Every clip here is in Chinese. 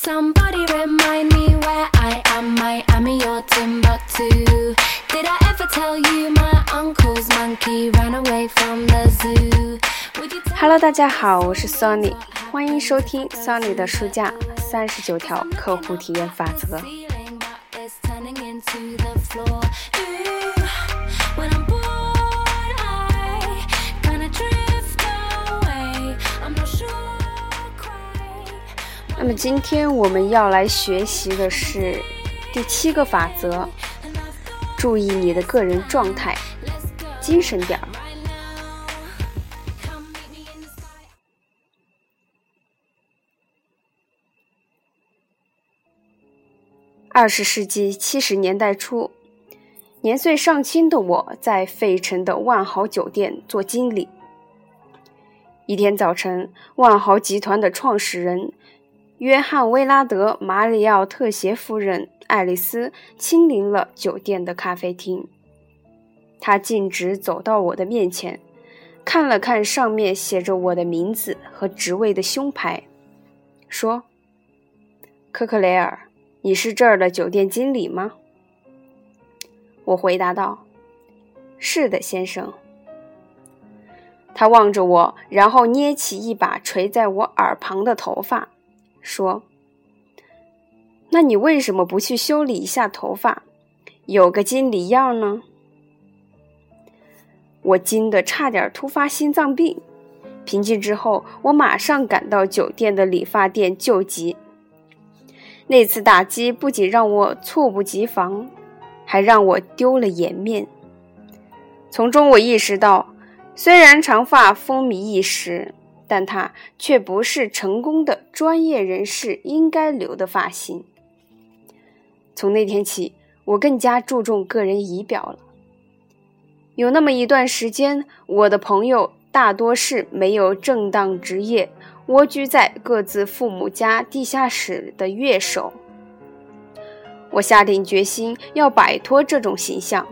Somebody remind me where I am. Miami or Timbuktu. Did I ever tell you my uncle's monkey ran away from the zoo? Would you Hello，大家好，我是 Sony，欢迎收听 Sony 的书架三十九条客户体验法则。那么今天我们要来学习的是第七个法则，注意你的个人状态，精神点儿二十世纪七十年代初，年岁尚轻的我在费城的万豪酒店做经理。一天早晨，万豪集团的创始人约翰·威拉德·马里奥特协夫人爱丽丝亲临了酒店的咖啡厅。他径直走到我的面前，看了看上面写着我的名字和职位的胸牌，说：“科克雷尔。”你是这儿的酒店经理吗？我回答道：“是的，先生。”他望着我，然后捏起一把垂在我耳旁的头发，说：“那你为什么不去修理一下头发，有个经理样呢？”我惊得差点突发心脏病。平静之后，我马上赶到酒店的理发店救急。那次打击不仅让我猝不及防，还让我丢了颜面。从中我意识到，虽然长发风靡一时，但它却不是成功的专业人士应该留的发型。从那天起，我更加注重个人仪表了。有那么一段时间，我的朋友大多是没有正当职业。蜗居在各自父母家地下室的乐手，我下定决心要摆脱这种形象，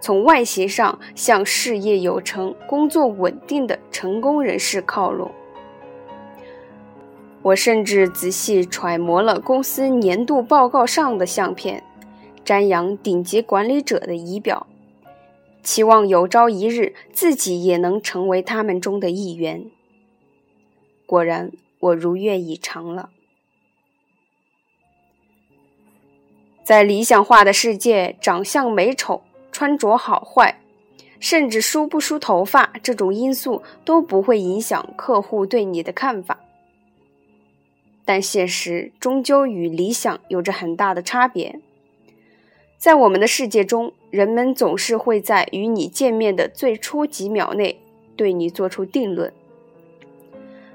从外形上向事业有成、工作稳定的成功人士靠拢。我甚至仔细揣摩了公司年度报告上的相片，瞻仰顶级管理者的仪表，期望有朝一日自己也能成为他们中的一员。果然，我如愿以偿了。在理想化的世界，长相美丑、穿着好坏，甚至梳不梳头发这种因素都不会影响客户对你的看法。但现实终究与理想有着很大的差别。在我们的世界中，人们总是会在与你见面的最初几秒内对你做出定论。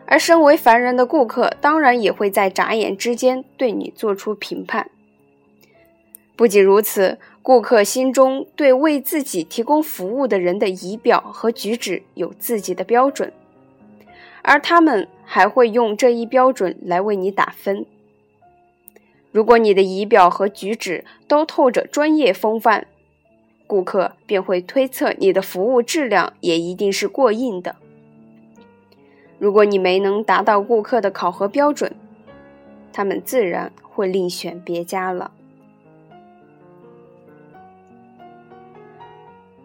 而身为凡人的顾客，当然也会在眨眼之间对你做出评判。不仅如此，顾客心中对为自己提供服务的人的仪表和举止有自己的标准，而他们还会用这一标准来为你打分。如果你的仪表和举止都透着专业风范，顾客便会推测你的服务质量也一定是过硬的。如果你没能达到顾客的考核标准，他们自然会另选别家了。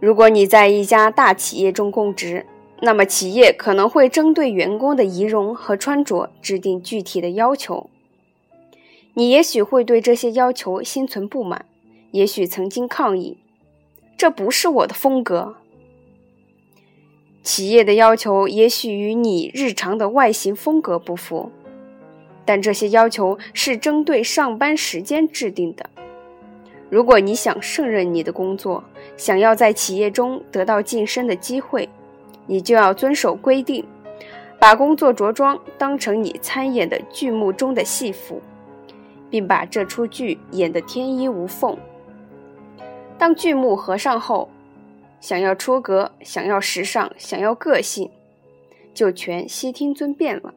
如果你在一家大企业中供职，那么企业可能会针对员工的仪容和穿着制定具体的要求。你也许会对这些要求心存不满，也许曾经抗议：“这不是我的风格。”企业的要求也许与你日常的外形风格不符，但这些要求是针对上班时间制定的。如果你想胜任你的工作，想要在企业中得到晋升的机会，你就要遵守规定，把工作着装当成你参演的剧目中的戏服，并把这出剧演得天衣无缝。当剧目合上后，想要出格，想要时尚，想要个性，就全悉听尊便了。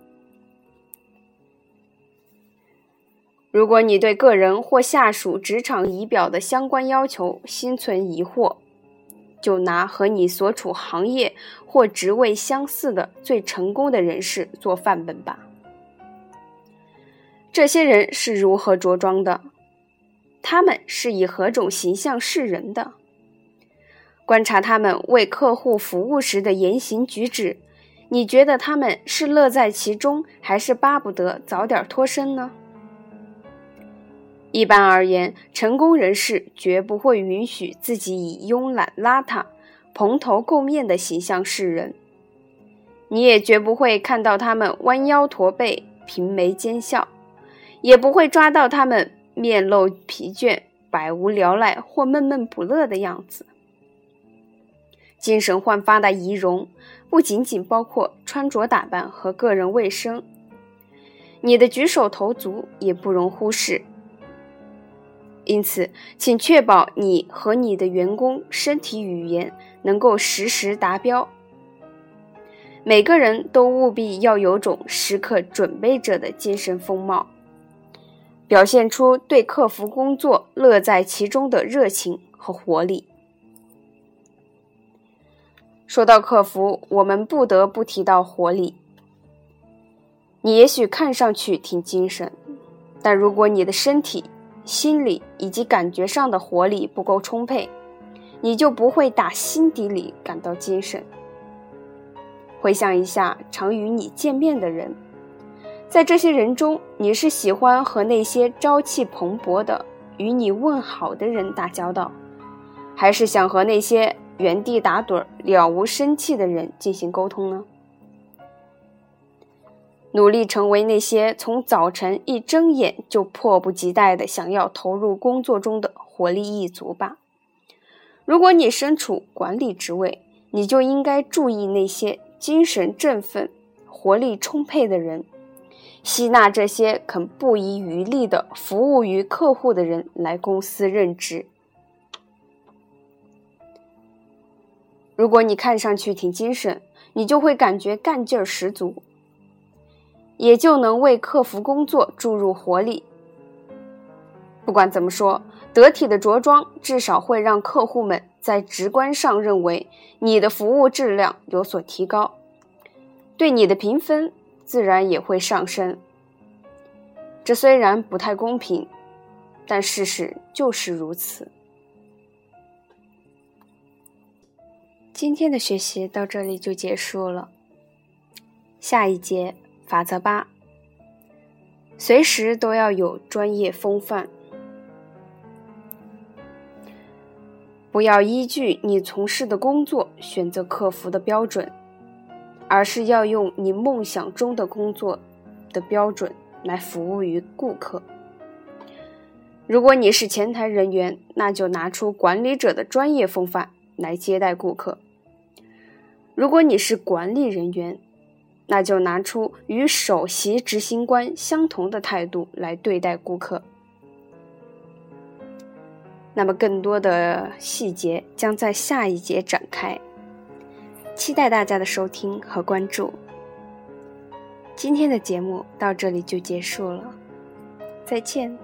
如果你对个人或下属职场仪表的相关要求心存疑惑，就拿和你所处行业或职位相似的最成功的人士做范本吧。这些人是如何着装的？他们是以何种形象示人的？观察他们为客户服务时的言行举止，你觉得他们是乐在其中，还是巴不得早点脱身呢？一般而言，成功人士绝不会允许自己以慵懒邋遢、蓬头垢面的形象示人。你也绝不会看到他们弯腰驼背、平眉奸笑，也不会抓到他们面露疲倦、百无聊赖或闷闷不乐的样子。精神焕发的仪容，不仅仅包括穿着打扮和个人卫生，你的举手投足也不容忽视。因此，请确保你和你的员工身体语言能够实时达标。每个人都务必要有种时刻准备着的精神风貌，表现出对客服工作乐在其中的热情和活力。说到客服，我们不得不提到活力。你也许看上去挺精神，但如果你的身体，心理以及感觉上的活力不够充沛，你就不会打心底里感到精神。回想一下常与你见面的人，在这些人中，你是喜欢和那些朝气蓬勃的与你问好的人打交道，还是想和那些原地打盹、了无生气的人进行沟通呢？努力成为那些从早晨一睁眼就迫不及待的想要投入工作中的活力一族吧。如果你身处管理职位，你就应该注意那些精神振奋、活力充沛的人，吸纳这些肯不遗余力的服务于客户的人来公司任职。如果你看上去挺精神，你就会感觉干劲儿十足。也就能为客服工作注入活力。不管怎么说，得体的着装至少会让客户们在直观上认为你的服务质量有所提高，对你的评分自然也会上升。这虽然不太公平，但事实就是如此。今天的学习到这里就结束了，下一节。法则八：随时都要有专业风范，不要依据你从事的工作选择客服的标准，而是要用你梦想中的工作的标准来服务于顾客。如果你是前台人员，那就拿出管理者的专业风范来接待顾客；如果你是管理人员，那就拿出与首席执行官相同的态度来对待顾客。那么，更多的细节将在下一节展开，期待大家的收听和关注。今天的节目到这里就结束了，再见。